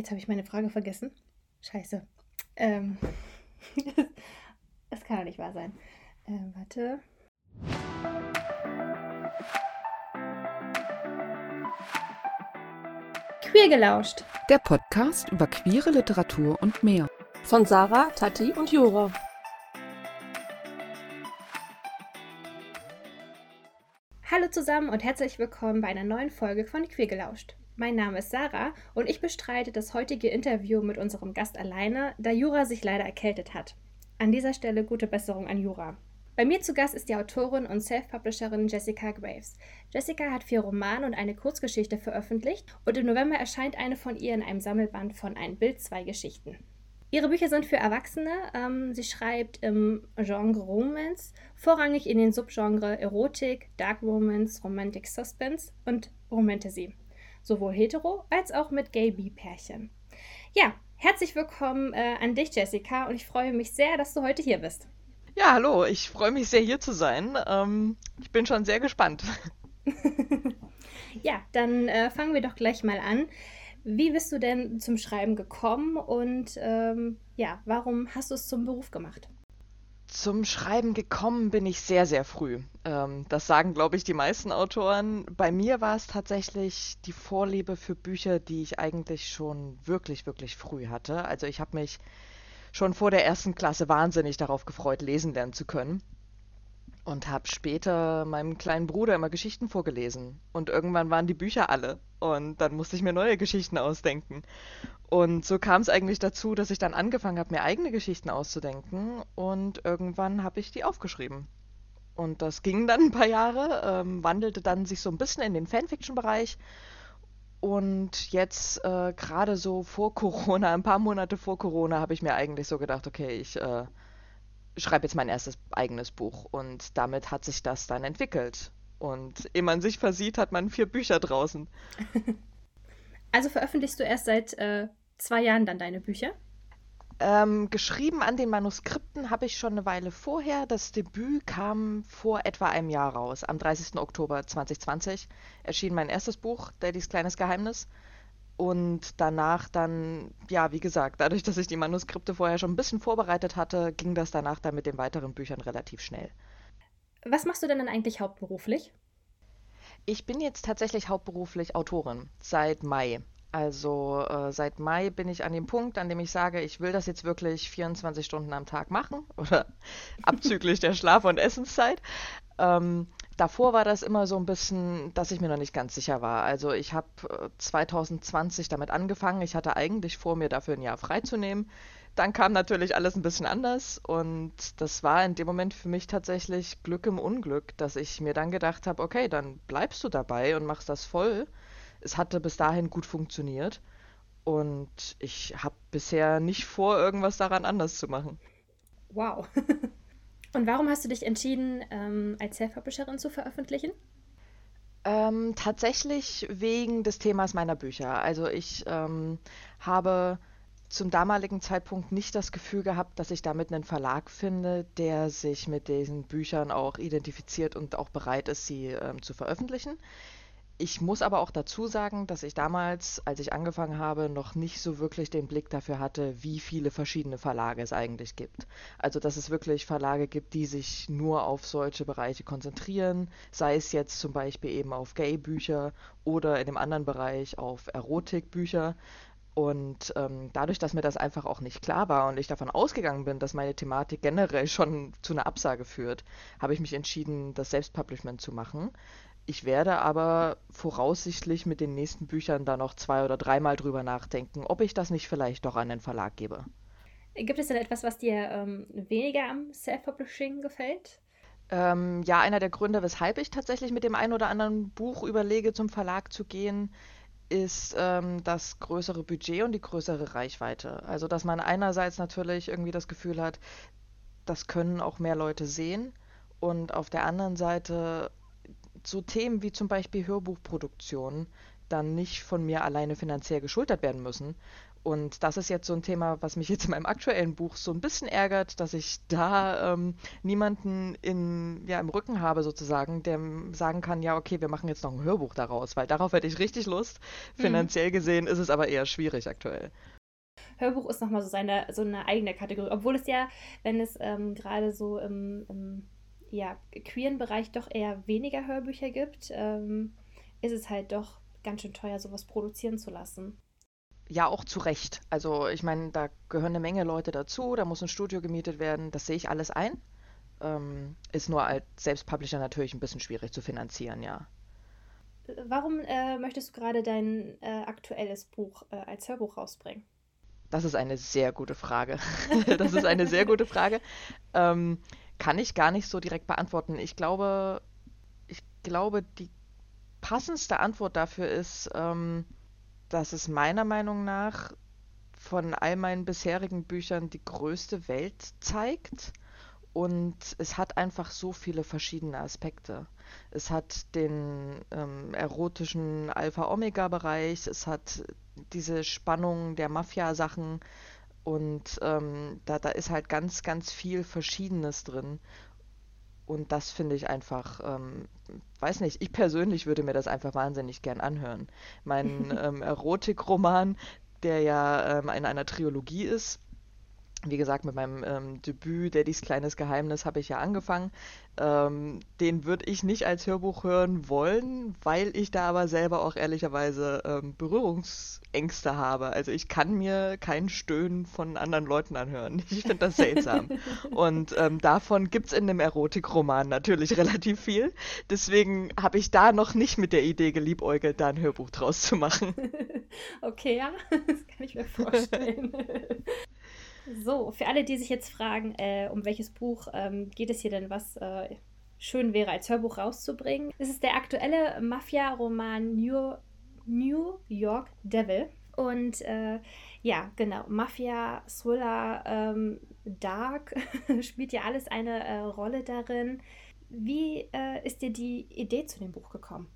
Jetzt habe ich meine Frage vergessen. Scheiße. Ähm, das kann doch nicht wahr sein. Ähm, warte. Queer gelauscht. Der Podcast über queere Literatur und mehr. Von Sarah, Tati und Jura. Hallo zusammen und herzlich willkommen bei einer neuen Folge von Queer gelauscht. Mein Name ist Sarah und ich bestreite das heutige Interview mit unserem Gast alleine, da Jura sich leider erkältet hat. An dieser Stelle gute Besserung an Jura. Bei mir zu Gast ist die Autorin und Self-Publisherin Jessica Graves. Jessica hat vier Romane und eine Kurzgeschichte veröffentlicht und im November erscheint eine von ihr in einem Sammelband von Ein Bild, zwei Geschichten. Ihre Bücher sind für Erwachsene. Ähm, sie schreibt im Genre Romance, vorrangig in den Subgenre Erotik, Dark Romance, Romantic Suspense und Romantasy sowohl hetero als auch mit Gay-B-Pärchen. Ja, herzlich willkommen äh, an dich, Jessica, und ich freue mich sehr, dass du heute hier bist. Ja, hallo, ich freue mich sehr, hier zu sein. Ähm, ich bin schon sehr gespannt. ja, dann äh, fangen wir doch gleich mal an. Wie bist du denn zum Schreiben gekommen und ähm, ja, warum hast du es zum Beruf gemacht? Zum Schreiben gekommen bin ich sehr, sehr früh. Ähm, das sagen, glaube ich, die meisten Autoren. Bei mir war es tatsächlich die Vorliebe für Bücher, die ich eigentlich schon wirklich, wirklich früh hatte. Also ich habe mich schon vor der ersten Klasse wahnsinnig darauf gefreut, lesen lernen zu können und habe später meinem kleinen Bruder immer Geschichten vorgelesen. Und irgendwann waren die Bücher alle. Und dann musste ich mir neue Geschichten ausdenken. Und so kam es eigentlich dazu, dass ich dann angefangen habe, mir eigene Geschichten auszudenken. Und irgendwann habe ich die aufgeschrieben. Und das ging dann ein paar Jahre, ähm, wandelte dann sich so ein bisschen in den Fanfiction-Bereich. Und jetzt äh, gerade so vor Corona, ein paar Monate vor Corona, habe ich mir eigentlich so gedacht, okay, ich äh, schreibe jetzt mein erstes eigenes Buch und damit hat sich das dann entwickelt. Und ehe man sich versieht, hat man vier Bücher draußen. Also veröffentlichst du erst seit äh, zwei Jahren dann deine Bücher? Ähm, geschrieben an den Manuskripten habe ich schon eine Weile vorher. Das Debüt kam vor etwa einem Jahr raus. Am 30. Oktober 2020 erschien mein erstes Buch, Daddys kleines Geheimnis. Und danach dann, ja, wie gesagt, dadurch, dass ich die Manuskripte vorher schon ein bisschen vorbereitet hatte, ging das danach dann mit den weiteren Büchern relativ schnell. Was machst du denn dann eigentlich hauptberuflich? Ich bin jetzt tatsächlich hauptberuflich Autorin seit Mai. Also äh, seit Mai bin ich an dem Punkt, an dem ich sage, ich will das jetzt wirklich 24 Stunden am Tag machen oder abzüglich der Schlaf- und Essenszeit. Ähm, davor war das immer so ein bisschen, dass ich mir noch nicht ganz sicher war. Also ich habe 2020 damit angefangen. Ich hatte eigentlich vor, mir dafür ein Jahr freizunehmen. Dann kam natürlich alles ein bisschen anders und das war in dem Moment für mich tatsächlich Glück im Unglück, dass ich mir dann gedacht habe, okay, dann bleibst du dabei und machst das voll. Es hatte bis dahin gut funktioniert und ich habe bisher nicht vor, irgendwas daran anders zu machen. Wow. Und warum hast du dich entschieden, ähm, als Self-Publisherin zu veröffentlichen? Ähm, tatsächlich wegen des Themas meiner Bücher. Also ich ähm, habe zum damaligen Zeitpunkt nicht das Gefühl gehabt, dass ich damit einen Verlag finde, der sich mit diesen Büchern auch identifiziert und auch bereit ist, sie ähm, zu veröffentlichen. Ich muss aber auch dazu sagen, dass ich damals, als ich angefangen habe, noch nicht so wirklich den Blick dafür hatte, wie viele verschiedene Verlage es eigentlich gibt. Also, dass es wirklich Verlage gibt, die sich nur auf solche Bereiche konzentrieren, sei es jetzt zum Beispiel eben auf Gay-Bücher oder in dem anderen Bereich auf Erotik-Bücher. Und ähm, dadurch, dass mir das einfach auch nicht klar war und ich davon ausgegangen bin, dass meine Thematik generell schon zu einer Absage führt, habe ich mich entschieden, das Selbstpublishment zu machen. Ich werde aber voraussichtlich mit den nächsten Büchern da noch zwei oder dreimal drüber nachdenken, ob ich das nicht vielleicht doch an den Verlag gebe. Gibt es denn etwas, was dir ähm, weniger am Self-Publishing gefällt? Ähm, ja, einer der Gründe, weshalb ich tatsächlich mit dem einen oder anderen Buch überlege, zum Verlag zu gehen, ist ähm, das größere Budget und die größere Reichweite. Also, dass man einerseits natürlich irgendwie das Gefühl hat, das können auch mehr Leute sehen und auf der anderen Seite so Themen wie zum Beispiel Hörbuchproduktion, dann nicht von mir alleine finanziell geschultert werden müssen. Und das ist jetzt so ein Thema, was mich jetzt in meinem aktuellen Buch so ein bisschen ärgert, dass ich da ähm, niemanden in, ja, im Rücken habe sozusagen, der sagen kann, ja, okay, wir machen jetzt noch ein Hörbuch daraus, weil darauf hätte ich richtig Lust. Mhm. Finanziell gesehen ist es aber eher schwierig aktuell. Hörbuch ist nochmal so, seine, so eine eigene Kategorie, obwohl es ja, wenn es ähm, gerade so im, im ja, queeren Bereich doch eher weniger Hörbücher gibt, ähm, ist es halt doch ganz schön teuer, sowas produzieren zu lassen ja auch zu Recht. Also ich meine, da gehören eine Menge Leute dazu, da muss ein Studio gemietet werden, das sehe ich alles ein. Ähm, ist nur als Selbstpublisher natürlich ein bisschen schwierig zu finanzieren, ja. Warum äh, möchtest du gerade dein äh, aktuelles Buch äh, als Hörbuch rausbringen? Das ist eine sehr gute Frage. das ist eine sehr gute Frage. Ähm, kann ich gar nicht so direkt beantworten. Ich glaube, ich glaube, die passendste Antwort dafür ist, ähm, dass es meiner Meinung nach von all meinen bisherigen Büchern die größte Welt zeigt. Und es hat einfach so viele verschiedene Aspekte. Es hat den ähm, erotischen Alpha-Omega-Bereich, es hat diese Spannung der Mafia-Sachen und ähm, da, da ist halt ganz, ganz viel Verschiedenes drin. Und das finde ich einfach, ähm, weiß nicht, ich persönlich würde mir das einfach wahnsinnig gern anhören. Mein ähm, Erotikroman, der ja ähm, in einer Trilogie ist, wie gesagt, mit meinem ähm, Debüt Daddys kleines Geheimnis habe ich ja angefangen. Ähm, den würde ich nicht als Hörbuch hören wollen, weil ich da aber selber auch ehrlicherweise ähm, Berührungsängste habe. Also ich kann mir kein Stöhnen von anderen Leuten anhören. Ich finde das seltsam. Und ähm, davon gibt es in dem Erotikroman natürlich relativ viel. Deswegen habe ich da noch nicht mit der Idee geliebäugelt, da ein Hörbuch draus zu machen. okay, ja, das kann ich mir vorstellen. So, für alle, die sich jetzt fragen, äh, um welches Buch ähm, geht es hier denn, was äh, schön wäre, als Hörbuch rauszubringen, ist es der aktuelle Mafia-Roman New, New York Devil. Und äh, ja, genau, Mafia, Thriller, ähm, Dark spielt ja alles eine äh, Rolle darin. Wie äh, ist dir die Idee zu dem Buch gekommen?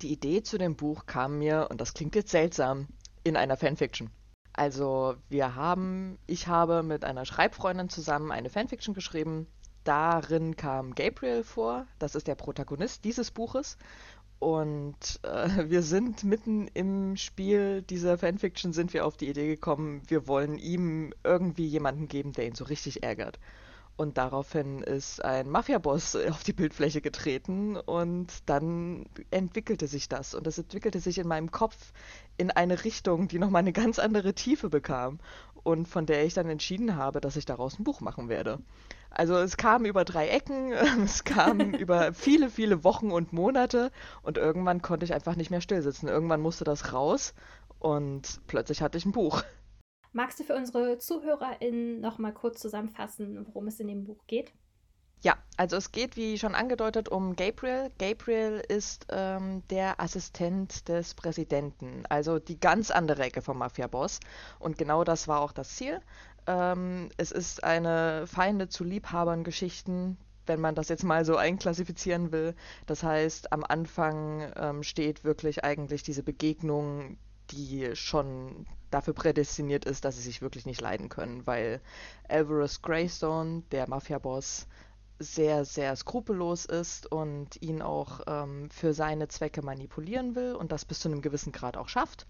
Die Idee zu dem Buch kam mir, und das klingt jetzt seltsam, in einer Fanfiction. Also wir haben, ich habe mit einer Schreibfreundin zusammen eine Fanfiction geschrieben. Darin kam Gabriel vor, das ist der Protagonist dieses Buches. Und äh, wir sind mitten im Spiel dieser Fanfiction sind wir auf die Idee gekommen, wir wollen ihm irgendwie jemanden geben, der ihn so richtig ärgert. Und daraufhin ist ein Mafia-Boss auf die Bildfläche getreten und dann entwickelte sich das. Und es entwickelte sich in meinem Kopf in eine Richtung, die nochmal eine ganz andere Tiefe bekam und von der ich dann entschieden habe, dass ich daraus ein Buch machen werde. Also es kam über drei Ecken, es kam über viele, viele Wochen und Monate und irgendwann konnte ich einfach nicht mehr stillsitzen. Irgendwann musste das raus und plötzlich hatte ich ein Buch. Magst du für unsere ZuhörerInnen noch mal kurz zusammenfassen, worum es in dem Buch geht? Ja, also es geht, wie schon angedeutet, um Gabriel. Gabriel ist ähm, der Assistent des Präsidenten, also die ganz andere Ecke vom Mafia-Boss. Und genau das war auch das Ziel. Ähm, es ist eine Feinde zu Liebhabern-Geschichten, wenn man das jetzt mal so einklassifizieren will. Das heißt, am Anfang ähm, steht wirklich eigentlich diese Begegnung, die schon dafür prädestiniert ist, dass sie sich wirklich nicht leiden können, weil Alvarez Greystone, der Mafia-Boss, sehr, sehr skrupellos ist und ihn auch ähm, für seine Zwecke manipulieren will und das bis zu einem gewissen Grad auch schafft.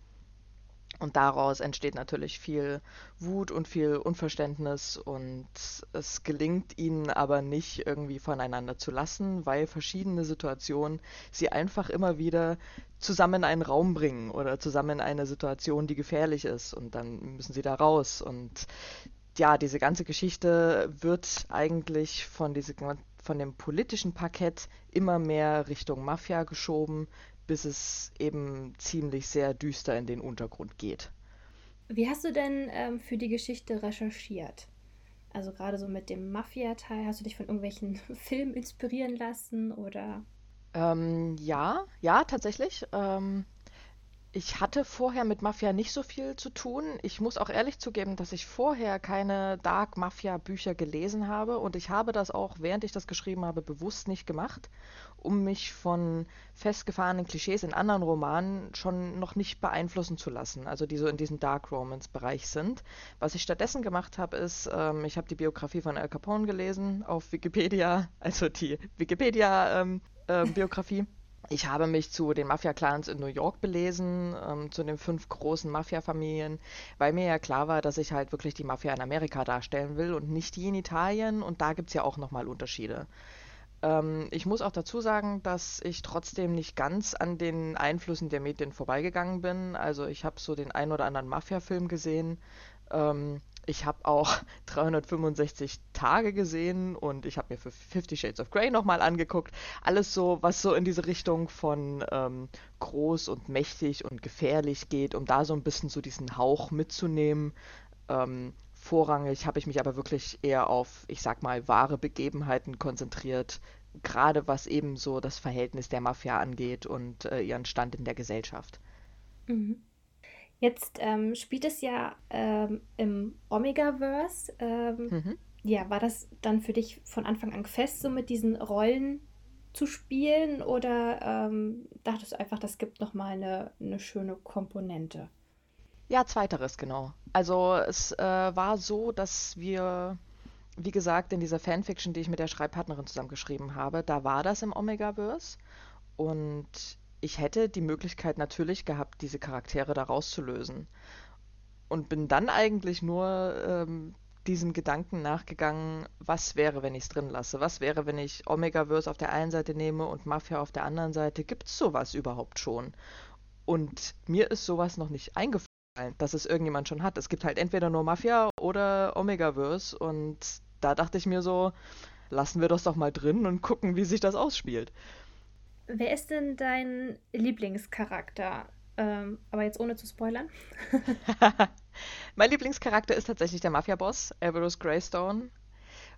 Und daraus entsteht natürlich viel Wut und viel Unverständnis. Und es gelingt ihnen aber nicht irgendwie voneinander zu lassen, weil verschiedene Situationen sie einfach immer wieder zusammen in einen Raum bringen oder zusammen in eine Situation, die gefährlich ist. Und dann müssen sie da raus. Und ja, diese ganze Geschichte wird eigentlich von, diese, von dem politischen Parkett immer mehr Richtung Mafia geschoben, bis es eben ziemlich sehr düster in den Untergrund geht. Wie hast du denn ähm, für die Geschichte recherchiert? Also gerade so mit dem Mafia-Teil, hast du dich von irgendwelchen Filmen inspirieren lassen oder? Ähm, ja, ja, tatsächlich. Ähm, Ich hatte vorher mit Mafia nicht so viel zu tun. Ich muss auch ehrlich zugeben, dass ich vorher keine Dark Mafia Bücher gelesen habe und ich habe das auch, während ich das geschrieben habe, bewusst nicht gemacht, um mich von festgefahrenen Klischees in anderen Romanen schon noch nicht beeinflussen zu lassen, also die so in diesem Dark Romance Bereich sind. Was ich stattdessen gemacht habe, ist, ähm, ich habe die Biografie von Al Capone gelesen auf Wikipedia, also die Wikipedia ähm, äh, Biografie. Ich habe mich zu den Mafia-Clans in New York belesen, ähm, zu den fünf großen Mafia-Familien, weil mir ja klar war, dass ich halt wirklich die Mafia in Amerika darstellen will und nicht die in Italien. Und da gibt es ja auch nochmal Unterschiede. Ähm, ich muss auch dazu sagen, dass ich trotzdem nicht ganz an den Einflüssen der Medien vorbeigegangen bin. Also ich habe so den ein oder anderen Mafia-Film gesehen. Ähm, ich habe auch 365 Tage gesehen und ich habe mir für Fifty Shades of Grey nochmal angeguckt. Alles so, was so in diese Richtung von ähm, groß und mächtig und gefährlich geht, um da so ein bisschen so diesen Hauch mitzunehmen. Ähm, vorrangig habe ich mich aber wirklich eher auf, ich sag mal, wahre Begebenheiten konzentriert, gerade was eben so das Verhältnis der Mafia angeht und äh, ihren Stand in der Gesellschaft. Mhm. Jetzt ähm, spielt es ja ähm, im Omega-Verse. Ähm, mhm. Ja, war das dann für dich von Anfang an fest, so mit diesen Rollen zu spielen? Oder ähm, dachtest du einfach, das gibt nochmal eine, eine schöne Komponente? Ja, zweiteres, genau. Also es äh, war so, dass wir, wie gesagt, in dieser Fanfiction, die ich mit der Schreibpartnerin zusammengeschrieben habe, da war das im Omega-Verse. Und ich hätte die Möglichkeit natürlich gehabt, diese Charaktere da rauszulösen. Und bin dann eigentlich nur ähm, diesem Gedanken nachgegangen, was wäre, wenn ich es drin lasse? Was wäre, wenn ich Omega-Verse auf der einen Seite nehme und Mafia auf der anderen Seite? Gibt es sowas überhaupt schon? Und mir ist sowas noch nicht eingefallen, dass es irgendjemand schon hat. Es gibt halt entweder nur Mafia oder Omega-Verse und da dachte ich mir so, lassen wir das doch mal drin und gucken, wie sich das ausspielt. Wer ist denn dein Lieblingscharakter? Ähm, aber jetzt ohne zu spoilern. mein Lieblingscharakter ist tatsächlich der Mafia-Boss, Everus Greystone.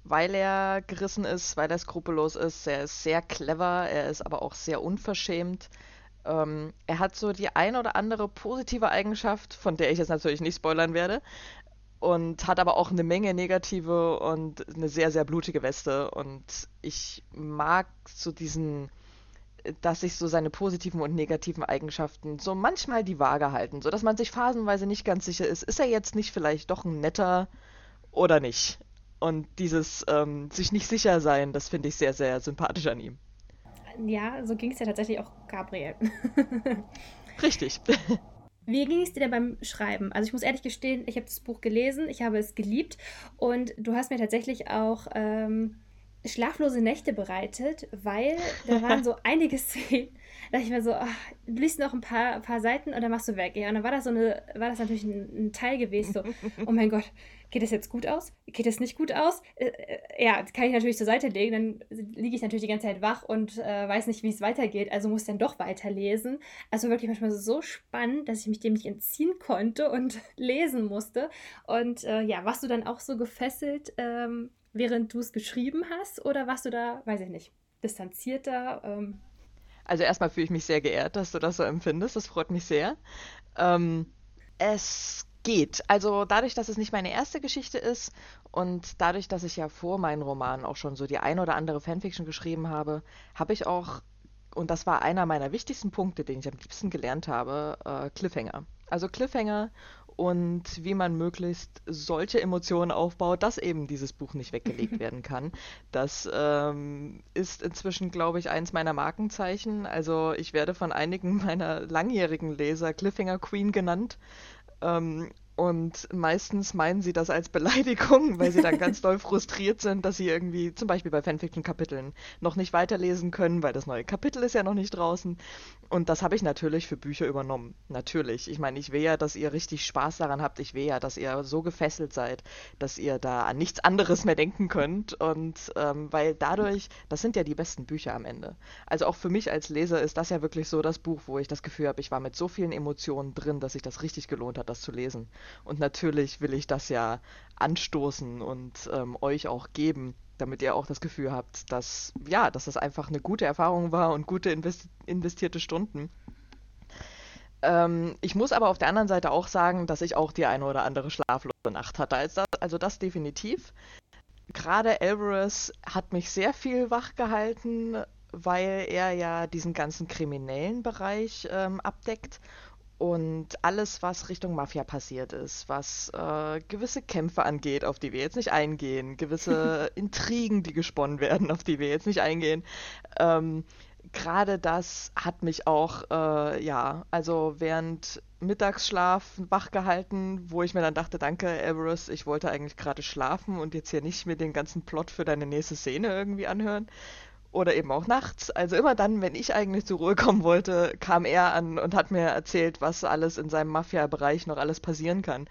Weil er gerissen ist, weil er skrupellos ist. Er ist sehr clever, er ist aber auch sehr unverschämt. Ähm, er hat so die ein oder andere positive Eigenschaft, von der ich jetzt natürlich nicht spoilern werde. Und hat aber auch eine Menge negative und eine sehr, sehr blutige Weste. Und ich mag so diesen dass sich so seine positiven und negativen Eigenschaften so manchmal die Waage halten, so dass man sich phasenweise nicht ganz sicher ist, ist er jetzt nicht vielleicht doch ein netter oder nicht? Und dieses ähm, sich nicht sicher sein, das finde ich sehr, sehr sympathisch an ihm. Ja, so ging es ja tatsächlich auch Gabriel. Richtig. Wie ging es dir denn beim Schreiben? Also ich muss ehrlich gestehen, ich habe das Buch gelesen, ich habe es geliebt und du hast mir tatsächlich auch ähm, schlaflose Nächte bereitet, weil da waren so einige Szenen, da dachte ich mir so, ach, du liest noch ein paar, paar Seiten und dann machst du weg. Ja, und dann war das so eine, war das natürlich ein, ein Teil gewesen, so, oh mein Gott, geht das jetzt gut aus? Geht das nicht gut aus? Äh, äh, ja, kann ich natürlich zur Seite legen, dann liege ich natürlich die ganze Zeit wach und äh, weiß nicht, wie es weitergeht, also muss dann doch weiterlesen. Also wirklich manchmal so spannend, dass ich mich dem nicht entziehen konnte und lesen musste. Und äh, ja, warst du dann auch so gefesselt? Ähm, während du es geschrieben hast oder warst du da, weiß ich nicht, distanzierter? Ähm? Also erstmal fühle ich mich sehr geehrt, dass du das so empfindest. Das freut mich sehr. Ähm, es geht. Also dadurch, dass es nicht meine erste Geschichte ist und dadurch, dass ich ja vor meinen Romanen auch schon so die ein oder andere Fanfiction geschrieben habe, habe ich auch, und das war einer meiner wichtigsten Punkte, den ich am liebsten gelernt habe, äh, Cliffhanger. Also Cliffhanger und wie man möglichst solche Emotionen aufbaut, dass eben dieses Buch nicht weggelegt werden kann. Das ähm, ist inzwischen, glaube ich, eins meiner Markenzeichen. Also ich werde von einigen meiner langjährigen Leser Cliffhanger Queen genannt. Ähm, und meistens meinen sie das als Beleidigung, weil sie dann ganz doll frustriert sind, dass sie irgendwie zum Beispiel bei Fanfiction-Kapiteln noch nicht weiterlesen können, weil das neue Kapitel ist ja noch nicht draußen. Und das habe ich natürlich für Bücher übernommen. Natürlich. Ich meine, ich will ja, dass ihr richtig Spaß daran habt. Ich will ja, dass ihr so gefesselt seid, dass ihr da an nichts anderes mehr denken könnt. Und ähm, weil dadurch, das sind ja die besten Bücher am Ende. Also auch für mich als Leser ist das ja wirklich so das Buch, wo ich das Gefühl habe, ich war mit so vielen Emotionen drin, dass sich das richtig gelohnt hat, das zu lesen. Und natürlich will ich das ja anstoßen und ähm, euch auch geben, damit ihr auch das Gefühl habt, dass ja, dass das einfach eine gute Erfahrung war und gute investi investierte Stunden. Ähm, ich muss aber auf der anderen Seite auch sagen, dass ich auch die eine oder andere schlaflose Nacht hatte. Also das definitiv. Gerade Alvarez hat mich sehr viel wach gehalten, weil er ja diesen ganzen kriminellen Bereich ähm, abdeckt und alles, was Richtung Mafia passiert ist, was äh, gewisse Kämpfe angeht, auf die wir jetzt nicht eingehen, gewisse Intrigen, die gesponnen werden, auf die wir jetzt nicht eingehen, ähm, gerade das hat mich auch, äh, ja, also während Mittagsschlaf wachgehalten, wo ich mir dann dachte, danke, Everest, ich wollte eigentlich gerade schlafen und jetzt hier nicht mir den ganzen Plot für deine nächste Szene irgendwie anhören. Oder eben auch nachts. Also immer dann, wenn ich eigentlich zur Ruhe kommen wollte, kam er an und hat mir erzählt, was alles in seinem Mafia-Bereich noch alles passieren kann.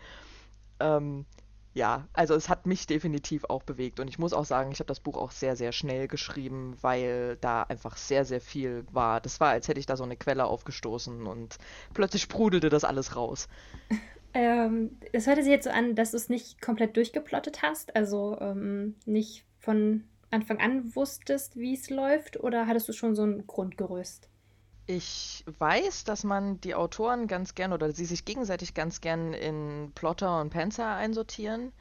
Ähm, ja, also es hat mich definitiv auch bewegt und ich muss auch sagen, ich habe das Buch auch sehr, sehr schnell geschrieben, weil da einfach sehr, sehr viel war. Das war, als hätte ich da so eine Quelle aufgestoßen und plötzlich sprudelte das alles raus. Ähm, es hörte sich jetzt so an, dass du es nicht komplett durchgeplottet hast, also ähm, nicht von Anfang an wusstest, wie es läuft, oder hattest du schon so ein Grundgerüst? Ich weiß, dass man die Autoren ganz gern oder sie sich gegenseitig ganz gern in Plotter und Panzer einsortieren.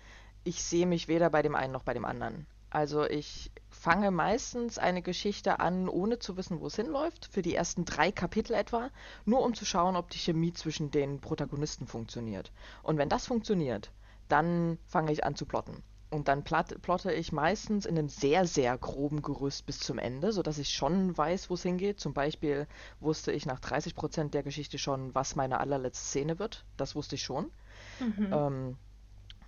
Ich sehe mich weder bei dem einen noch bei dem anderen. Also ich fange meistens eine Geschichte an, ohne zu wissen, wo es hinläuft, für die ersten drei Kapitel etwa, nur um zu schauen, ob die Chemie zwischen den Protagonisten funktioniert. Und wenn das funktioniert, dann fange ich an zu plotten. Und dann plotte ich meistens in einem sehr, sehr groben Gerüst bis zum Ende, sodass ich schon weiß, wo es hingeht. Zum Beispiel wusste ich nach 30 Prozent der Geschichte schon, was meine allerletzte Szene wird. Das wusste ich schon. Mhm. Ähm,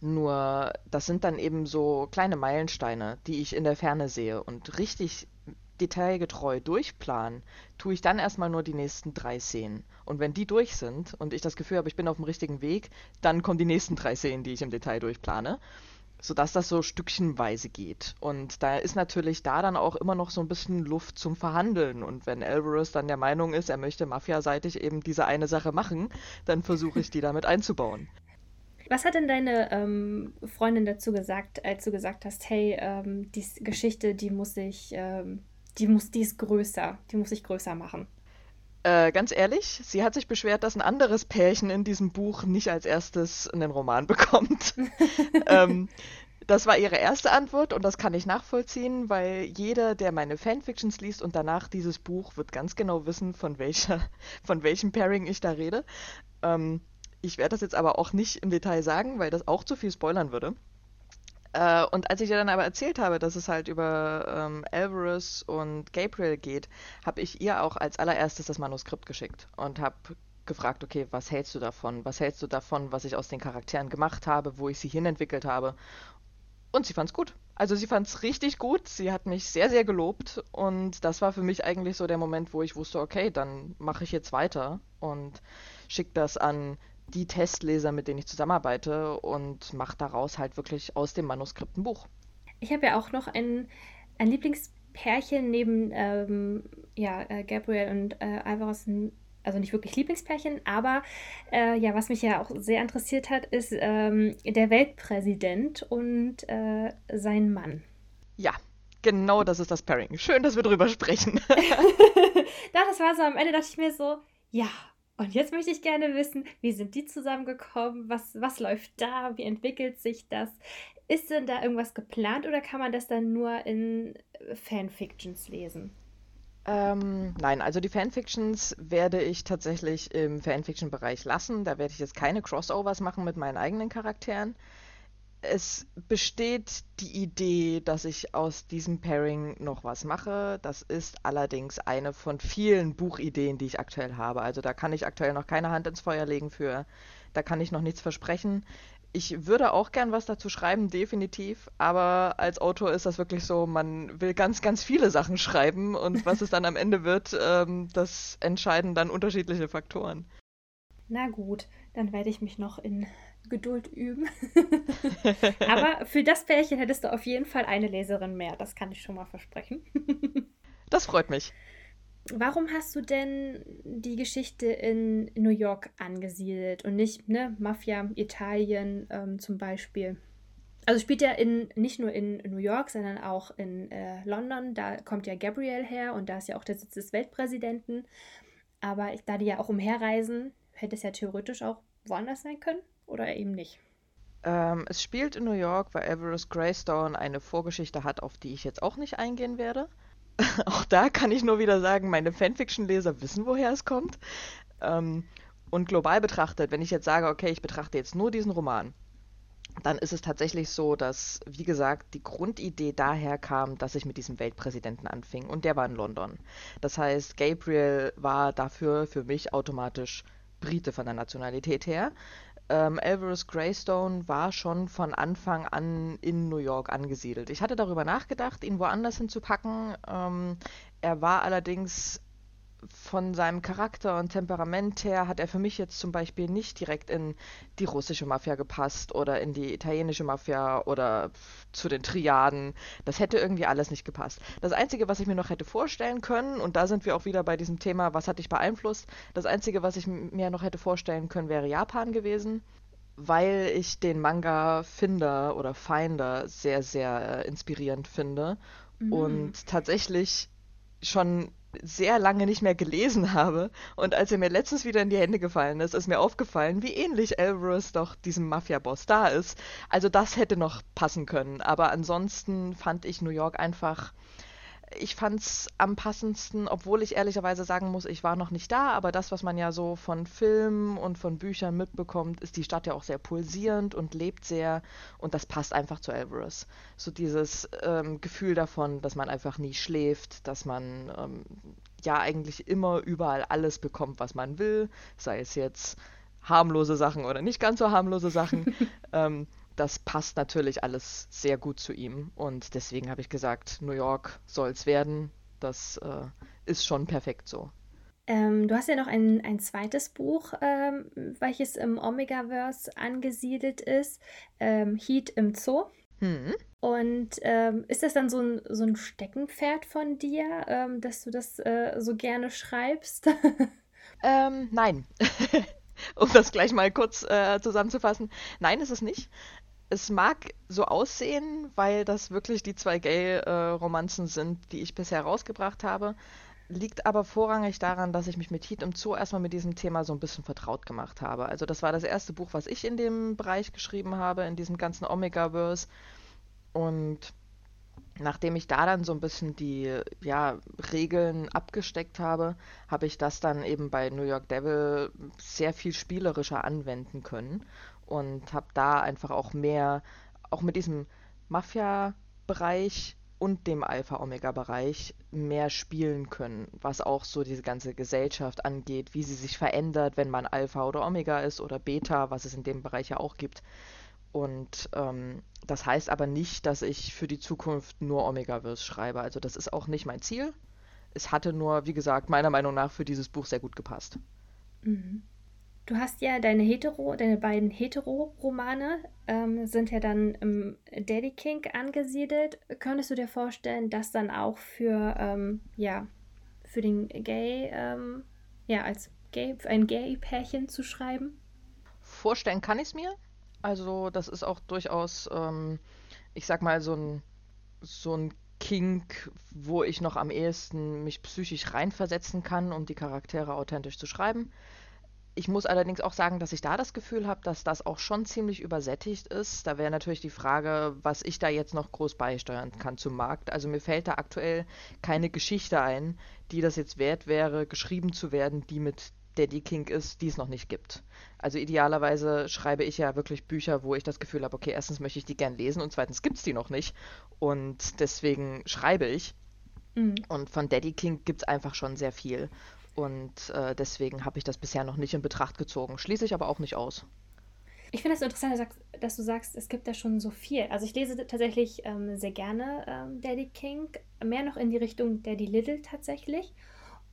nur, das sind dann eben so kleine Meilensteine, die ich in der Ferne sehe. Und richtig detailgetreu durchplanen, tue ich dann erstmal nur die nächsten drei Szenen. Und wenn die durch sind und ich das Gefühl habe, ich bin auf dem richtigen Weg, dann kommen die nächsten drei Szenen, die ich im Detail durchplane sodass das so stückchenweise geht. Und da ist natürlich da dann auch immer noch so ein bisschen Luft zum Verhandeln. Und wenn Alvarez dann der Meinung ist, er möchte mafiaseitig eben diese eine Sache machen, dann versuche ich die damit einzubauen. Was hat denn deine ähm, Freundin dazu gesagt, als du gesagt hast, hey, ähm, die Geschichte, die muss ich, ähm, die muss, die ist größer, die muss ich größer machen? Äh, ganz ehrlich, sie hat sich beschwert, dass ein anderes Pärchen in diesem Buch nicht als erstes einen Roman bekommt. ähm, das war ihre erste Antwort und das kann ich nachvollziehen, weil jeder, der meine Fanfictions liest und danach dieses Buch, wird ganz genau wissen, von welcher, von welchem Pairing ich da rede. Ähm, ich werde das jetzt aber auch nicht im Detail sagen, weil das auch zu viel spoilern würde. Äh, und als ich ihr dann aber erzählt habe, dass es halt über ähm, Alvarez und Gabriel geht, habe ich ihr auch als allererstes das Manuskript geschickt und habe gefragt, okay, was hältst du davon? Was hältst du davon, was ich aus den Charakteren gemacht habe, wo ich sie hinentwickelt habe? Und sie fand es gut. Also sie fand es richtig gut. Sie hat mich sehr, sehr gelobt. Und das war für mich eigentlich so der Moment, wo ich wusste, okay, dann mache ich jetzt weiter und schicke das an die Testleser, mit denen ich zusammenarbeite und mache daraus halt wirklich aus dem Manuskript ein Buch. Ich habe ja auch noch ein, ein Lieblingspärchen neben ähm, ja, äh, Gabriel und äh, Alvarez, also nicht wirklich Lieblingspärchen, aber äh, ja, was mich ja auch sehr interessiert hat, ist ähm, der Weltpräsident und äh, sein Mann. Ja, genau das ist das Pairing. Schön, dass wir drüber sprechen. das war so am Ende, dachte ich mir so, ja, und jetzt möchte ich gerne wissen, wie sind die zusammengekommen? Was, was läuft da? Wie entwickelt sich das? Ist denn da irgendwas geplant oder kann man das dann nur in Fanfictions lesen? Ähm, nein, also die Fanfictions werde ich tatsächlich im Fanfiction-Bereich lassen. Da werde ich jetzt keine Crossovers machen mit meinen eigenen Charakteren es besteht die Idee, dass ich aus diesem Pairing noch was mache. Das ist allerdings eine von vielen Buchideen, die ich aktuell habe. Also da kann ich aktuell noch keine Hand ins Feuer legen für. Da kann ich noch nichts versprechen. Ich würde auch gern was dazu schreiben, definitiv. Aber als Autor ist das wirklich so, man will ganz, ganz viele Sachen schreiben und was es dann am Ende wird, ähm, das entscheiden dann unterschiedliche Faktoren. Na gut, dann werde ich mich noch in Geduld üben. Aber für das Pärchen hättest du auf jeden Fall eine Leserin mehr. Das kann ich schon mal versprechen. das freut mich. Warum hast du denn die Geschichte in New York angesiedelt und nicht ne, Mafia, Italien ähm, zum Beispiel? Also spielt ja in, nicht nur in New York, sondern auch in äh, London. Da kommt ja Gabriel her und da ist ja auch der Sitz des Weltpräsidenten. Aber da die ja auch umherreisen, hätte es ja theoretisch auch woanders sein können oder eben nicht. Ähm, es spielt in New York, weil Everest Greystone eine Vorgeschichte hat, auf die ich jetzt auch nicht eingehen werde. auch da kann ich nur wieder sagen, meine Fanfiction-Leser wissen, woher es kommt. Ähm, und global betrachtet, wenn ich jetzt sage, okay, ich betrachte jetzt nur diesen Roman, dann ist es tatsächlich so, dass, wie gesagt, die Grundidee daher kam, dass ich mit diesem Weltpräsidenten anfing und der war in London. Das heißt, Gabriel war dafür für mich automatisch Brite von der Nationalität her. Ähm, Alvarez Greystone war schon von Anfang an in New York angesiedelt. Ich hatte darüber nachgedacht, ihn woanders hinzupacken. Ähm, er war allerdings von seinem Charakter und Temperament her hat er für mich jetzt zum Beispiel nicht direkt in die russische Mafia gepasst oder in die italienische Mafia oder zu den Triaden. Das hätte irgendwie alles nicht gepasst. Das Einzige, was ich mir noch hätte vorstellen können, und da sind wir auch wieder bei diesem Thema, was hat dich beeinflusst, das Einzige, was ich mir noch hätte vorstellen können, wäre Japan gewesen weil ich den Manga Finder oder Finder sehr, sehr äh, inspirierend finde mhm. und tatsächlich schon sehr lange nicht mehr gelesen habe. Und als er mir letztens wieder in die Hände gefallen ist, ist mir aufgefallen, wie ähnlich Elvarus doch diesem Mafia-Boss da ist. Also das hätte noch passen können. Aber ansonsten fand ich New York einfach ich fand es am passendsten, obwohl ich ehrlicherweise sagen muss, ich war noch nicht da, aber das, was man ja so von Filmen und von Büchern mitbekommt, ist die Stadt ja auch sehr pulsierend und lebt sehr und das passt einfach zu Alvarez. So dieses ähm, Gefühl davon, dass man einfach nie schläft, dass man ähm, ja eigentlich immer überall alles bekommt, was man will, sei es jetzt harmlose Sachen oder nicht ganz so harmlose Sachen. ähm, das passt natürlich alles sehr gut zu ihm. Und deswegen habe ich gesagt, New York soll es werden. Das äh, ist schon perfekt so. Ähm, du hast ja noch ein, ein zweites Buch, ähm, welches im Omegaverse angesiedelt ist, ähm, Heat im Zoo. Hm. Und ähm, ist das dann so ein, so ein Steckenpferd von dir, ähm, dass du das äh, so gerne schreibst? Ähm, nein. um das gleich mal kurz äh, zusammenzufassen. Nein, ist es nicht es mag so aussehen, weil das wirklich die zwei Gay-Romanzen sind, die ich bisher rausgebracht habe. Liegt aber vorrangig daran, dass ich mich mit Heat im Zoo erstmal mit diesem Thema so ein bisschen vertraut gemacht habe. Also das war das erste Buch, was ich in dem Bereich geschrieben habe, in diesem ganzen Omega-Verse. Und nachdem ich da dann so ein bisschen die ja, Regeln abgesteckt habe, habe ich das dann eben bei New York Devil sehr viel spielerischer anwenden können und habe da einfach auch mehr, auch mit diesem Mafia-Bereich und dem Alpha-Omega-Bereich mehr spielen können, was auch so diese ganze Gesellschaft angeht, wie sie sich verändert, wenn man Alpha oder Omega ist oder Beta, was es in dem Bereich ja auch gibt. Und ähm, das heißt aber nicht, dass ich für die Zukunft nur Omega-Verse schreibe. Also das ist auch nicht mein Ziel. Es hatte nur, wie gesagt, meiner Meinung nach für dieses Buch sehr gut gepasst. Mhm. Du hast ja deine Hetero, deine beiden Hetero-Romane ähm, sind ja dann im Daddy King angesiedelt. Könntest du dir vorstellen, das dann auch für ähm, ja für den Gay ähm, ja als Gay ein Gay-Pärchen zu schreiben? Vorstellen kann ich es mir. Also das ist auch durchaus, ähm, ich sag mal so ein so ein Kink, wo ich noch am ehesten mich psychisch reinversetzen kann, um die Charaktere authentisch zu schreiben. Ich muss allerdings auch sagen, dass ich da das Gefühl habe, dass das auch schon ziemlich übersättigt ist. Da wäre natürlich die Frage, was ich da jetzt noch groß beisteuern kann zum Markt. Also mir fällt da aktuell keine Geschichte ein, die das jetzt wert wäre, geschrieben zu werden, die mit Daddy King ist, die es noch nicht gibt. Also idealerweise schreibe ich ja wirklich Bücher, wo ich das Gefühl habe, okay, erstens möchte ich die gern lesen und zweitens gibt es die noch nicht. Und deswegen schreibe ich. Mhm. Und von Daddy King gibt es einfach schon sehr viel. Und äh, deswegen habe ich das bisher noch nicht in Betracht gezogen. Schließe ich aber auch nicht aus. Ich finde es so interessant, dass du sagst, es gibt da schon so viel. Also ich lese tatsächlich ähm, sehr gerne ähm, Daddy King, mehr noch in die Richtung Daddy Little tatsächlich.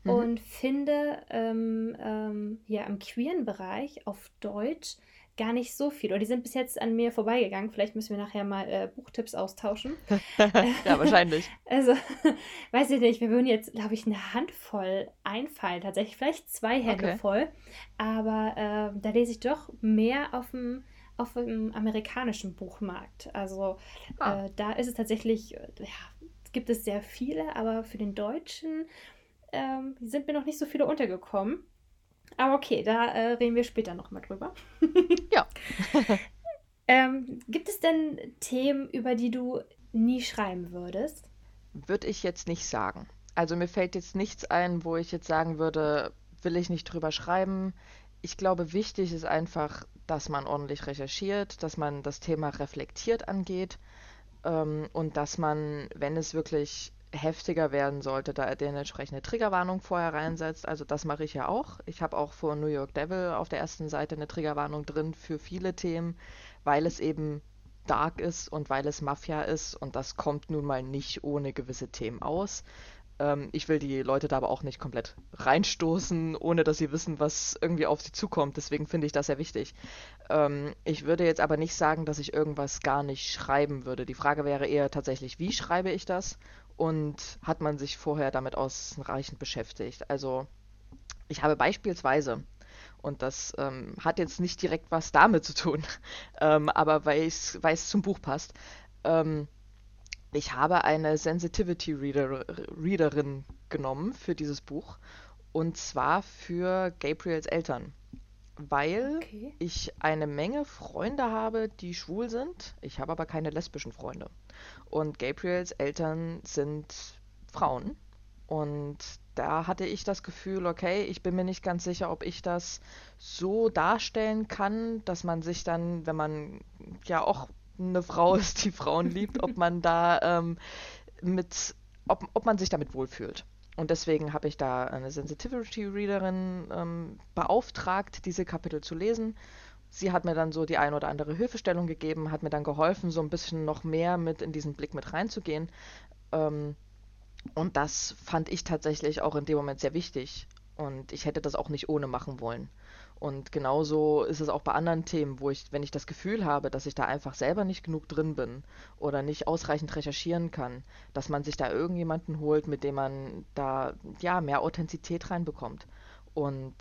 Mhm. Und finde ähm, ähm ja im queeren Bereich auf Deutsch gar nicht so viel. Oder die sind bis jetzt an mir vorbeigegangen. Vielleicht müssen wir nachher mal äh, Buchtipps austauschen. ja, wahrscheinlich. Also, weiß ich nicht, wir würden jetzt, glaube ich, eine Handvoll einfallen. Tatsächlich, vielleicht zwei Hände okay. voll. Aber äh, da lese ich doch mehr auf dem auf dem amerikanischen Buchmarkt. Also ah. äh, da ist es tatsächlich, ja, gibt es sehr viele, aber für den Deutschen ähm, sind mir noch nicht so viele untergekommen. Aber okay, da äh, reden wir später nochmal drüber. ja. ähm, gibt es denn Themen, über die du nie schreiben würdest? Würde ich jetzt nicht sagen. Also mir fällt jetzt nichts ein, wo ich jetzt sagen würde, will ich nicht drüber schreiben. Ich glaube, wichtig ist einfach, dass man ordentlich recherchiert, dass man das Thema reflektiert angeht ähm, und dass man, wenn es wirklich heftiger werden sollte, da er eine entsprechende Triggerwarnung vorher reinsetzt. Also das mache ich ja auch. Ich habe auch vor New York Devil auf der ersten Seite eine Triggerwarnung drin für viele Themen, weil es eben dark ist und weil es Mafia ist und das kommt nun mal nicht ohne gewisse Themen aus. Ähm, ich will die Leute da aber auch nicht komplett reinstoßen, ohne dass sie wissen, was irgendwie auf sie zukommt. Deswegen finde ich das sehr wichtig. Ähm, ich würde jetzt aber nicht sagen, dass ich irgendwas gar nicht schreiben würde. Die Frage wäre eher tatsächlich, wie schreibe ich das? Und hat man sich vorher damit ausreichend beschäftigt? Also ich habe beispielsweise und das ähm, hat jetzt nicht direkt was damit zu tun, ähm, aber weil es zum Buch passt. Ähm, ich habe eine Sensitivity Reader, Readerin genommen für dieses Buch und zwar für Gabriels Eltern, weil okay. ich eine Menge Freunde habe, die schwul sind. Ich habe aber keine lesbischen Freunde. Und Gabriels Eltern sind Frauen. Und da hatte ich das Gefühl, okay, ich bin mir nicht ganz sicher, ob ich das so darstellen kann, dass man sich dann, wenn man ja auch eine Frau ist, die Frauen liebt, ob man da ähm, mit, ob, ob man sich damit wohlfühlt. Und deswegen habe ich da eine Sensitivity Readerin ähm, beauftragt, diese Kapitel zu lesen. Sie hat mir dann so die ein oder andere Hilfestellung gegeben, hat mir dann geholfen, so ein bisschen noch mehr mit in diesen Blick mit reinzugehen. Ähm, und das fand ich tatsächlich auch in dem Moment sehr wichtig. Und ich hätte das auch nicht ohne machen wollen. Und genauso ist es auch bei anderen Themen, wo ich, wenn ich das Gefühl habe, dass ich da einfach selber nicht genug drin bin oder nicht ausreichend recherchieren kann, dass man sich da irgendjemanden holt, mit dem man da ja mehr Authentizität reinbekommt. Und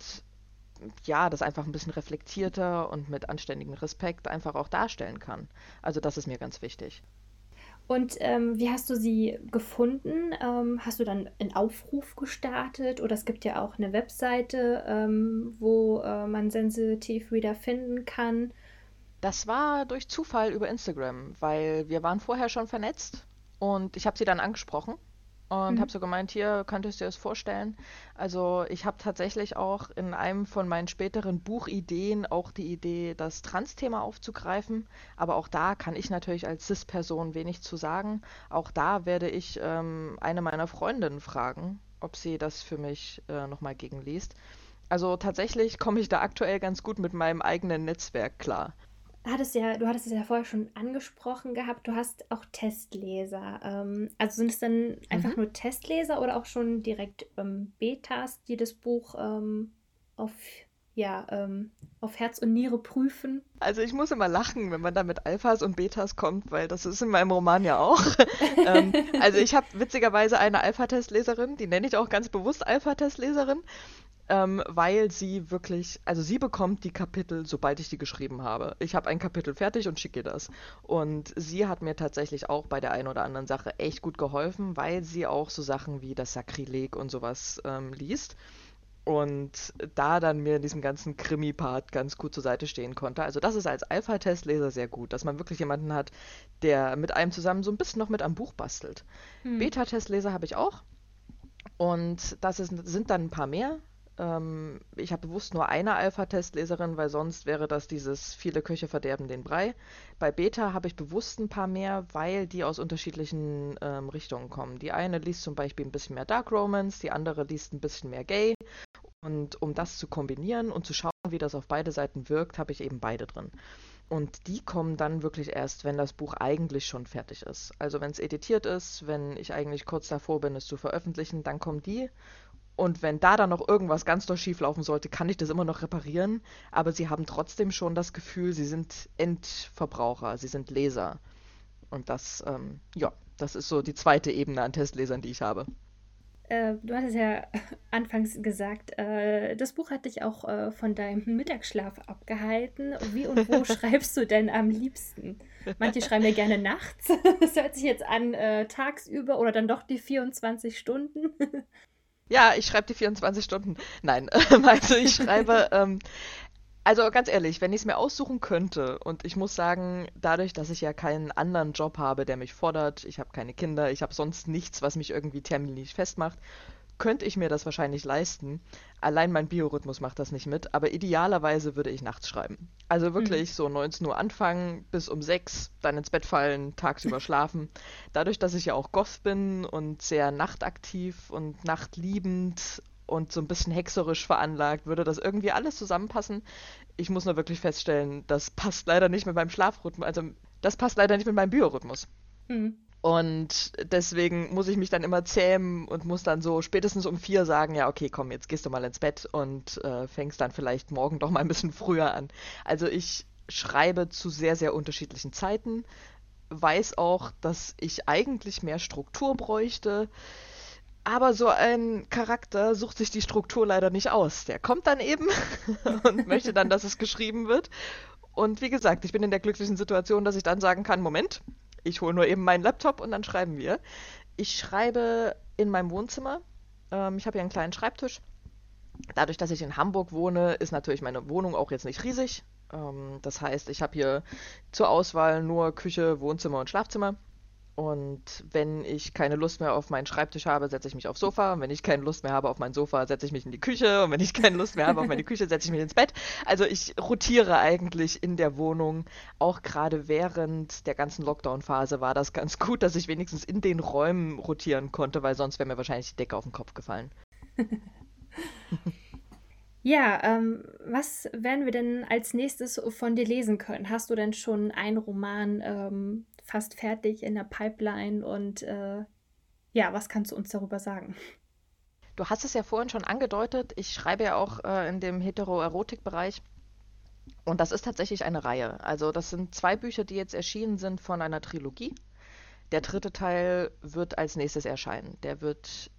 ja, das einfach ein bisschen reflektierter und mit anständigem Respekt einfach auch darstellen kann. Also das ist mir ganz wichtig. Und ähm, wie hast du sie gefunden? Ähm, hast du dann einen Aufruf gestartet oder es gibt ja auch eine Webseite, ähm, wo äh, man Sensitive Reader finden kann? Das war durch Zufall über Instagram, weil wir waren vorher schon vernetzt und ich habe sie dann angesprochen und mhm. habe so gemeint, hier könntest du dir das vorstellen. Also ich habe tatsächlich auch in einem von meinen späteren Buchideen auch die Idee, das Trans-Thema aufzugreifen. Aber auch da kann ich natürlich als CIS-Person wenig zu sagen. Auch da werde ich ähm, eine meiner Freundinnen fragen, ob sie das für mich äh, nochmal gegenliest. Also tatsächlich komme ich da aktuell ganz gut mit meinem eigenen Netzwerk klar hattest ja, du hattest es ja vorher schon angesprochen gehabt, du hast auch Testleser. Ähm, also sind es dann einfach mhm. nur Testleser oder auch schon direkt ähm, Betas, die das Buch ähm, auf, ja, ähm, auf Herz und Niere prüfen? Also ich muss immer lachen, wenn man da mit Alphas und Betas kommt, weil das ist in meinem Roman ja auch. Ähm, also ich habe witzigerweise eine Alpha-Testleserin, die nenne ich auch ganz bewusst Alpha-Testleserin ähm, weil sie wirklich, also sie bekommt die Kapitel, sobald ich die geschrieben habe. Ich habe ein Kapitel fertig und schicke ihr das. Und sie hat mir tatsächlich auch bei der einen oder anderen Sache echt gut geholfen, weil sie auch so Sachen wie das Sakrileg und sowas ähm, liest. Und da dann mir in diesem ganzen Krimi-Part ganz gut zur Seite stehen konnte. Also das ist als Alpha-Testleser sehr gut, dass man wirklich jemanden hat, der mit einem zusammen so ein bisschen noch mit am Buch bastelt. Hm. Beta-Testleser habe ich auch. Und das ist, sind dann ein paar mehr. Ähm, ich habe bewusst nur eine Alpha-Testleserin, weil sonst wäre das dieses viele Köche verderben den Brei. Bei Beta habe ich bewusst ein paar mehr, weil die aus unterschiedlichen ähm, Richtungen kommen. Die eine liest zum Beispiel ein bisschen mehr Dark Romance, die andere liest ein bisschen mehr Gay. Und um das zu kombinieren und zu schauen, wie das auf beide Seiten wirkt, habe ich eben beide drin. Und die kommen dann wirklich erst, wenn das Buch eigentlich schon fertig ist. Also wenn es editiert ist, wenn ich eigentlich kurz davor bin, es zu veröffentlichen, dann kommen die. Und wenn da dann noch irgendwas ganz doll schief laufen sollte, kann ich das immer noch reparieren. Aber sie haben trotzdem schon das Gefühl, sie sind Endverbraucher, sie sind Leser. Und das, ähm, ja, das ist so die zweite Ebene an Testlesern, die ich habe. Äh, du hattest ja anfangs gesagt, äh, das Buch hat dich auch äh, von deinem Mittagsschlaf abgehalten. Wie und wo schreibst du denn am liebsten? Manche schreiben ja gerne nachts. Das hört sich jetzt an äh, tagsüber oder dann doch die 24 Stunden. Ja, ich schreibe die 24 Stunden. Nein, also ich schreibe, ähm, also ganz ehrlich, wenn ich es mir aussuchen könnte, und ich muss sagen, dadurch, dass ich ja keinen anderen Job habe, der mich fordert, ich habe keine Kinder, ich habe sonst nichts, was mich irgendwie terminlich festmacht, könnte ich mir das wahrscheinlich leisten. Allein mein Biorhythmus macht das nicht mit, aber idealerweise würde ich nachts schreiben. Also wirklich mhm. so 19 Uhr anfangen, bis um 6, dann ins Bett fallen, tagsüber schlafen. Dadurch, dass ich ja auch Goth bin und sehr nachtaktiv und nachtliebend und so ein bisschen hexerisch veranlagt, würde das irgendwie alles zusammenpassen. Ich muss nur wirklich feststellen, das passt leider nicht mit meinem Schlafrhythmus, also das passt leider nicht mit meinem Biorhythmus. Mhm. Und deswegen muss ich mich dann immer zähmen und muss dann so spätestens um vier sagen, ja, okay, komm, jetzt gehst du mal ins Bett und äh, fängst dann vielleicht morgen doch mal ein bisschen früher an. Also ich schreibe zu sehr, sehr unterschiedlichen Zeiten, weiß auch, dass ich eigentlich mehr Struktur bräuchte. Aber so ein Charakter sucht sich die Struktur leider nicht aus. Der kommt dann eben und möchte dann, dass es geschrieben wird. Und wie gesagt, ich bin in der glücklichen Situation, dass ich dann sagen kann, Moment, ich hole nur eben meinen Laptop und dann schreiben wir. Ich schreibe in meinem Wohnzimmer. Ähm, ich habe hier einen kleinen Schreibtisch. Dadurch, dass ich in Hamburg wohne, ist natürlich meine Wohnung auch jetzt nicht riesig. Ähm, das heißt, ich habe hier zur Auswahl nur Küche, Wohnzimmer und Schlafzimmer. Und wenn ich keine Lust mehr auf meinen Schreibtisch habe, setze ich mich aufs Sofa. Und wenn ich keine Lust mehr habe auf mein Sofa, setze ich mich in die Küche. Und wenn ich keine Lust mehr habe auf meine Küche, setze ich mich ins Bett. Also ich rotiere eigentlich in der Wohnung. Auch gerade während der ganzen Lockdown-Phase war das ganz gut, dass ich wenigstens in den Räumen rotieren konnte, weil sonst wäre mir wahrscheinlich die Decke auf den Kopf gefallen. Ja, ähm, was werden wir denn als nächstes von dir lesen können? Hast du denn schon einen Roman ähm, fast fertig in der Pipeline und äh, ja, was kannst du uns darüber sagen? Du hast es ja vorhin schon angedeutet, ich schreibe ja auch äh, in dem Heteroerotik-Bereich. Und das ist tatsächlich eine Reihe. Also das sind zwei Bücher, die jetzt erschienen sind von einer Trilogie. Der dritte Teil wird als nächstes erscheinen. Der wird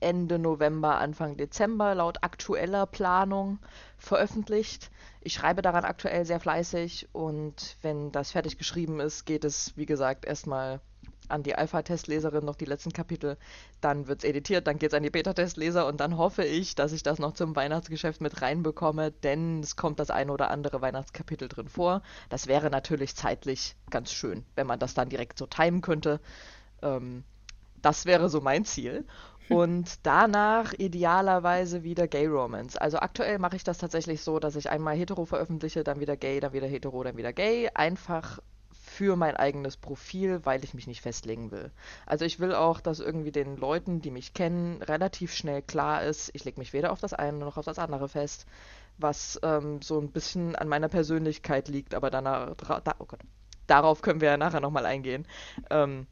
Ende November, Anfang Dezember laut aktueller Planung veröffentlicht. Ich schreibe daran aktuell sehr fleißig und wenn das fertig geschrieben ist, geht es, wie gesagt, erstmal an die Alpha-Testleserin noch die letzten Kapitel, dann wird es editiert, dann geht es an die Beta-Testleser und dann hoffe ich, dass ich das noch zum Weihnachtsgeschäft mit reinbekomme, denn es kommt das eine oder andere Weihnachtskapitel drin vor. Das wäre natürlich zeitlich ganz schön, wenn man das dann direkt so timen könnte. Ähm, das wäre so mein Ziel. Und danach idealerweise wieder Gay Romance. Also aktuell mache ich das tatsächlich so, dass ich einmal hetero veröffentliche, dann wieder gay, dann wieder hetero, dann wieder gay. Einfach für mein eigenes Profil, weil ich mich nicht festlegen will. Also ich will auch, dass irgendwie den Leuten, die mich kennen, relativ schnell klar ist, ich lege mich weder auf das eine noch auf das andere fest, was ähm, so ein bisschen an meiner Persönlichkeit liegt, aber danach, da, oh Gott, darauf können wir ja nachher nochmal eingehen. Ähm,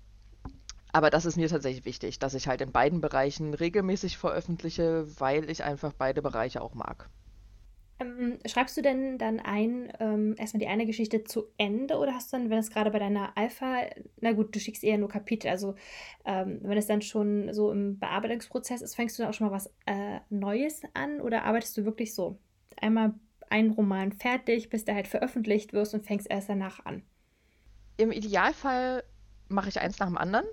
aber das ist mir tatsächlich wichtig, dass ich halt in beiden Bereichen regelmäßig veröffentliche, weil ich einfach beide Bereiche auch mag. Ähm, schreibst du denn dann ein, ähm, erstmal die eine Geschichte zu Ende oder hast du dann, wenn es gerade bei deiner Alpha, na gut, du schickst eher nur Kapitel, also ähm, wenn es dann schon so im Bearbeitungsprozess ist, fängst du dann auch schon mal was äh, Neues an oder arbeitest du wirklich so? Einmal einen Roman fertig, bis der halt veröffentlicht wird und fängst erst danach an? Im Idealfall mache ich eins nach dem anderen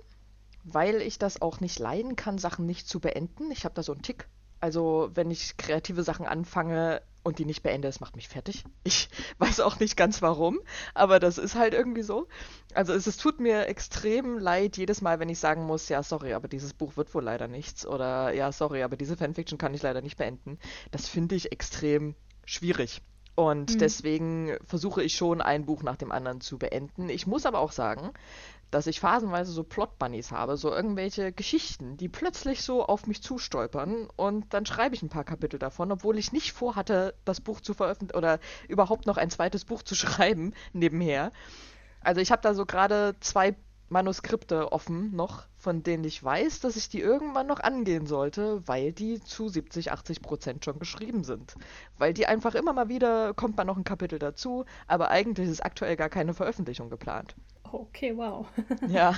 weil ich das auch nicht leiden kann, Sachen nicht zu beenden. Ich habe da so einen Tick. Also wenn ich kreative Sachen anfange und die nicht beende, das macht mich fertig. Ich weiß auch nicht ganz warum, aber das ist halt irgendwie so. Also es, es tut mir extrem leid jedes Mal, wenn ich sagen muss, ja sorry, aber dieses Buch wird wohl leider nichts oder ja sorry, aber diese Fanfiction kann ich leider nicht beenden. Das finde ich extrem schwierig. Und mhm. deswegen versuche ich schon, ein Buch nach dem anderen zu beenden. Ich muss aber auch sagen, dass ich phasenweise so Plot-Bunnies habe, so irgendwelche Geschichten, die plötzlich so auf mich zustolpern und dann schreibe ich ein paar Kapitel davon, obwohl ich nicht vorhatte, das Buch zu veröffentlichen oder überhaupt noch ein zweites Buch zu schreiben nebenher. Also ich habe da so gerade zwei Manuskripte offen noch, von denen ich weiß, dass ich die irgendwann noch angehen sollte, weil die zu 70, 80 Prozent schon geschrieben sind. Weil die einfach immer mal wieder kommt man noch ein Kapitel dazu, aber eigentlich ist aktuell gar keine Veröffentlichung geplant. Oh, okay, wow. Ja.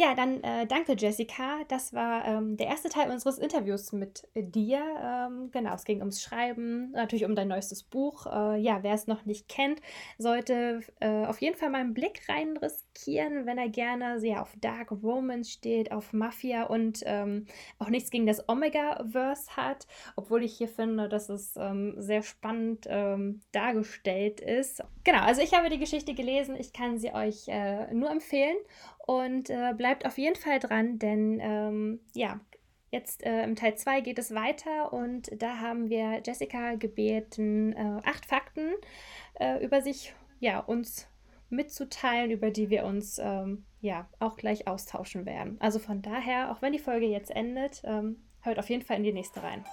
Ja, dann äh, danke Jessica. Das war ähm, der erste Teil unseres Interviews mit dir. Ähm, genau, es ging ums Schreiben, natürlich um dein neuestes Buch. Äh, ja, wer es noch nicht kennt, sollte äh, auf jeden Fall mal einen Blick rein riskieren, wenn er gerne sehr auf Dark Romance steht, auf Mafia und ähm, auch nichts gegen das Omega-Verse hat, obwohl ich hier finde, dass es ähm, sehr spannend ähm, dargestellt ist. Genau, also ich habe die Geschichte gelesen. Ich kann sie euch äh, nur empfehlen. Und äh, bleibt auf jeden Fall dran, denn ähm, ja, jetzt äh, im Teil 2 geht es weiter und da haben wir Jessica gebeten, äh, acht Fakten äh, über sich, ja, uns mitzuteilen, über die wir uns ähm, ja auch gleich austauschen werden. Also von daher, auch wenn die Folge jetzt endet, ähm, hört auf jeden Fall in die nächste rein.